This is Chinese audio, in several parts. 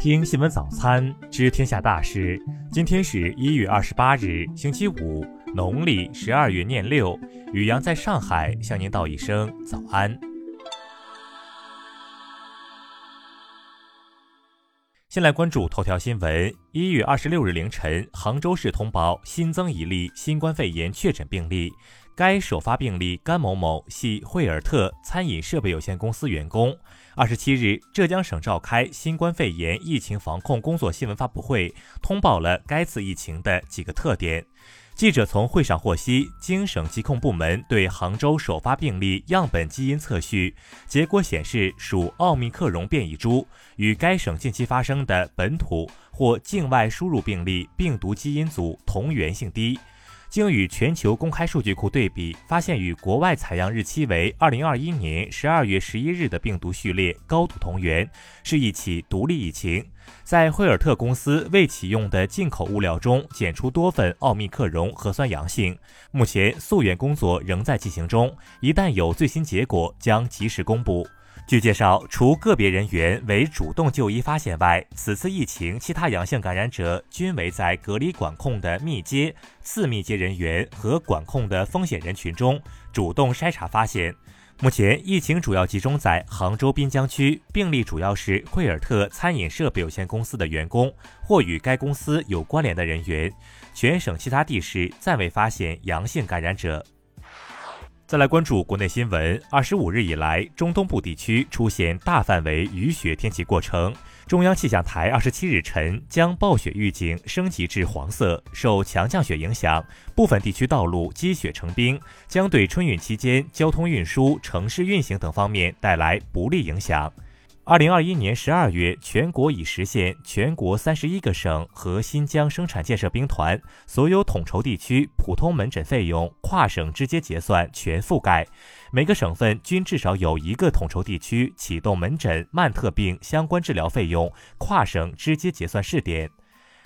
听新闻早餐，知天下大事。今天是一月二十八日，星期五，农历十二月廿六。雨阳在上海向您道一声早安。先来关注头条新闻。一月二十六日凌晨，杭州市通报新增一例新冠肺炎确诊病例，该首发病例甘某某系惠尔特餐饮设备有限公司员工。二十七日，浙江省召开新冠肺炎疫情防控工作新闻发布会，通报了该次疫情的几个特点。记者从会上获悉，经省疾控部门对杭州首发病例样本基因测序，结果显示属奥密克戎变异株，与该省近期发生的本土或境外输入病例病毒基因组同源性低。经与全球公开数据库对比，发现与国外采样日期为二零二一年十二月十一日的病毒序列高度同源，是一起独立疫情。在惠尔特公司未启用的进口物料中检出多份奥密克戎核酸阳性，目前溯源工作仍在进行中，一旦有最新结果将及时公布。据介绍，除个别人员为主动就医发现外，此次疫情其他阳性感染者均为在隔离管控的密接、次密接人员和管控的风险人群中主动筛查发现。目前疫情主要集中在杭州滨江区，病例主要是惠尔特餐饮设备有限公司的员工或与该公司有关联的人员，全省其他地市暂未发现阳性感染者。再来关注国内新闻。二十五日以来，中东部地区出现大范围雨雪天气过程。中央气象台二十七日晨将暴雪预警升级至黄色，受强降雪影响，部分地区道路积雪成冰，将对春运期间交通运输、城市运行等方面带来不利影响。二零二一年十二月，全国已实现全国三十一个省和新疆生产建设兵团所有统筹地区普通门诊费用跨省直接结算全覆盖，每个省份均至少有一个统筹地区启动门诊慢特病相关治疗费用跨省直接结算试点。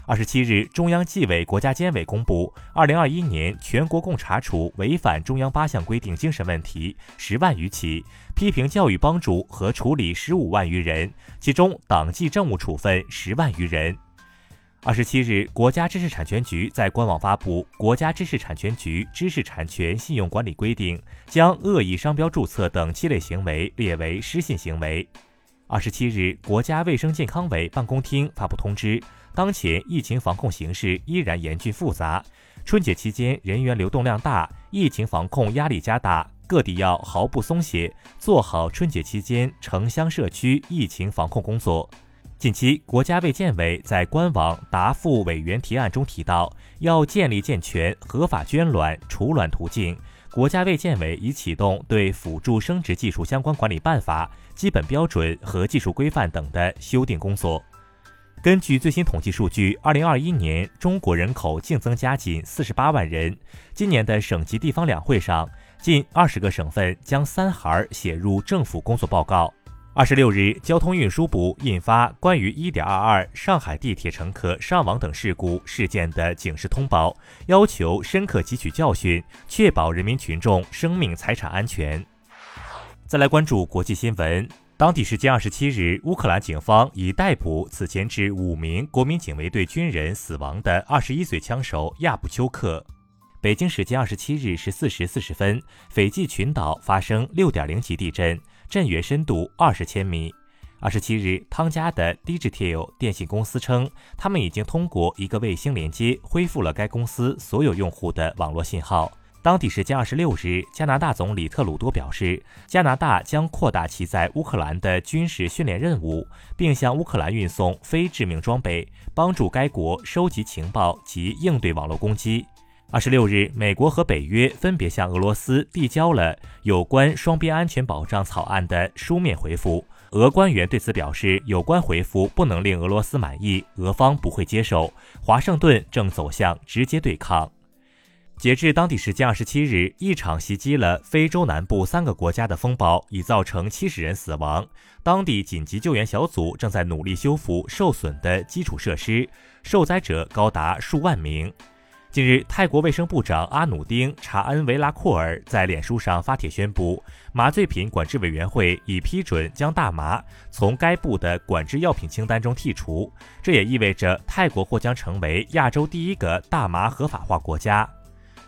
二十七日，中央纪委国家监委公布二零二一年全国共查处违反中央八项规定精神问题十万余起，批评教育帮助和处理十五万余人，其中党纪政务处分十万余人。二十七日，国家知识产权局在官网发布《国家知识产权局知识产权信用管理规定》，将恶意商标注册等七类行为列为失信行为。二十七日，国家卫生健康委办公厅发布通知。当前疫情防控形势依然严峻复杂，春节期间人员流动量大，疫情防控压力加大，各地要毫不松懈，做好春节期间城乡社区疫情防控工作。近期，国家卫健委在官网答复委员提案中提到，要建立健全合法捐卵、储卵途径。国家卫健委已启动对辅助生殖技术相关管理办法、基本标准和技术规范等的修订工作。根据最新统计数据，二零二一年中国人口净增加近四十八万人。今年的省级地方两会上，近二十个省份将“三孩”写入政府工作报告。二十六日，交通运输部印发关于一点二二上海地铁乘客伤亡等事故事件的警示通报，要求深刻汲取教训，确保人民群众生命财产安全。再来关注国际新闻。当地时间二十七日，乌克兰警方已逮捕此前致五名国民警卫队军人死亡的二十一岁枪手亚布丘克。北京时间二十七日十四时四十分，斐济群岛发生六点零级地震，震源深度二十千米。二十七日，汤加的 Digital 电信公司称，他们已经通过一个卫星连接恢复了该公司所有用户的网络信号。当地时间二十六日，加拿大总理特鲁多表示，加拿大将扩大其在乌克兰的军事训练任务，并向乌克兰运送非致命装备，帮助该国收集情报及应对网络攻击。二十六日，美国和北约分别向俄罗斯递交了有关双边安全保障草案的书面回复。俄官员对此表示，有关回复不能令俄罗斯满意，俄方不会接受。华盛顿正走向直接对抗。截至当地时间二十七日，一场袭击了非洲南部三个国家的风暴已造成七十人死亡。当地紧急救援小组正在努力修复受损的基础设施，受灾者高达数万名。近日，泰国卫生部长阿努丁查恩维拉库尔在脸书上发帖宣布，麻醉品管制委员会已批准将大麻从该部的管制药品清单中剔除。这也意味着泰国或将成为亚洲第一个大麻合法化国家。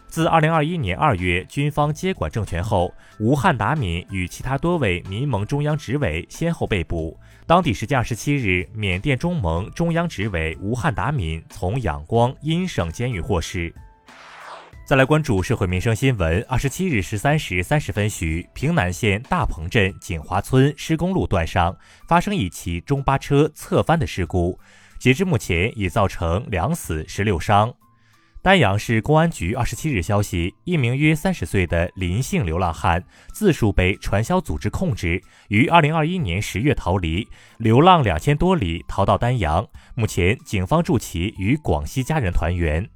自2021年2月军方接管政权后，吴汉达敏与其他多位民盟中央执委先后被捕。当地时间27日，缅甸中盟中央执委吴汉达敏从仰光阴省监狱获释。再来关注社会民生新闻。27日13时30分许，平南县大鹏镇景华村施工路段上发生一起中巴车侧翻的事故，截至目前已造成两死十六伤。丹阳市公安局二十七日消息，一名约三十岁的林姓流浪汉自述被传销组织控制，于二零二一年十月逃离，流浪两千多里逃到丹阳。目前，警方助其与广西家人团圆。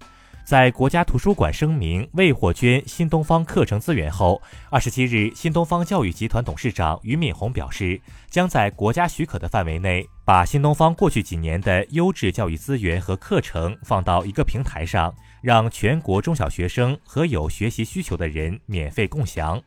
在国家图书馆声明未获捐新东方课程资源后，二十七日，新东方教育集团董事长俞敏洪表示，将在国家许可的范围内，把新东方过去几年的优质教育资源和课程放到一个平台上。让全国中小学生和有学习需求的人免费共享。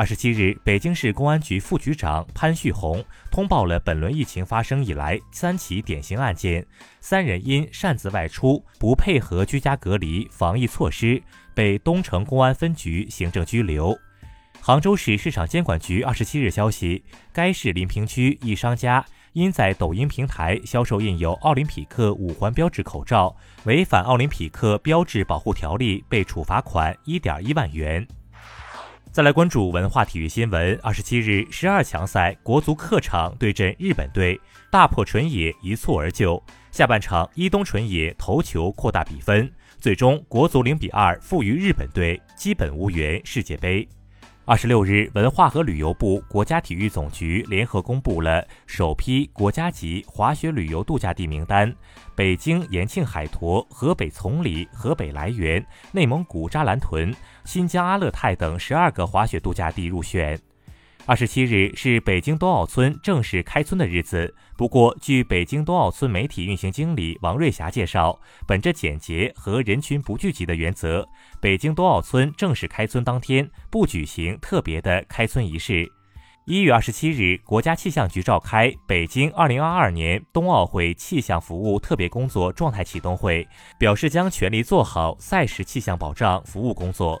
二十七日，北京市公安局副局长潘旭红通报了本轮疫情发生以来三起典型案件，三人因擅自外出、不配合居家隔离防疫措施，被东城公安分局行政拘留。杭州市市场监管局二十七日消息，该市临平区一商家。因在抖音平台销售印有奥林匹克五环标志口罩，违反奥林匹克标志保护条例，被处罚款一点一万元。再来关注文化体育新闻。二十七日，十二强赛国足客场对阵日本队，大破纯野一蹴而就。下半场，伊东纯野头球扩大比分，最终国足零比二负于日本队，基本无缘世界杯。二十六日，文化和旅游部、国家体育总局联合公布了首批国家级滑雪旅游度假地名单，北京延庆海坨、河北崇礼、河北涞源、内蒙古扎兰屯、新疆阿勒泰等十二个滑雪度假地入选。二十七日是北京冬奥村正式开村的日子。不过，据北京冬奥村媒体运行经理王瑞霞介绍，本着简洁和人群不聚集的原则，北京冬奥村正式开村当天不举行特别的开村仪式。一月二十七日，国家气象局召开北京二零二二年冬奥会气象服务特别工作状态启动会，表示将全力做好赛事气象保障服务工作。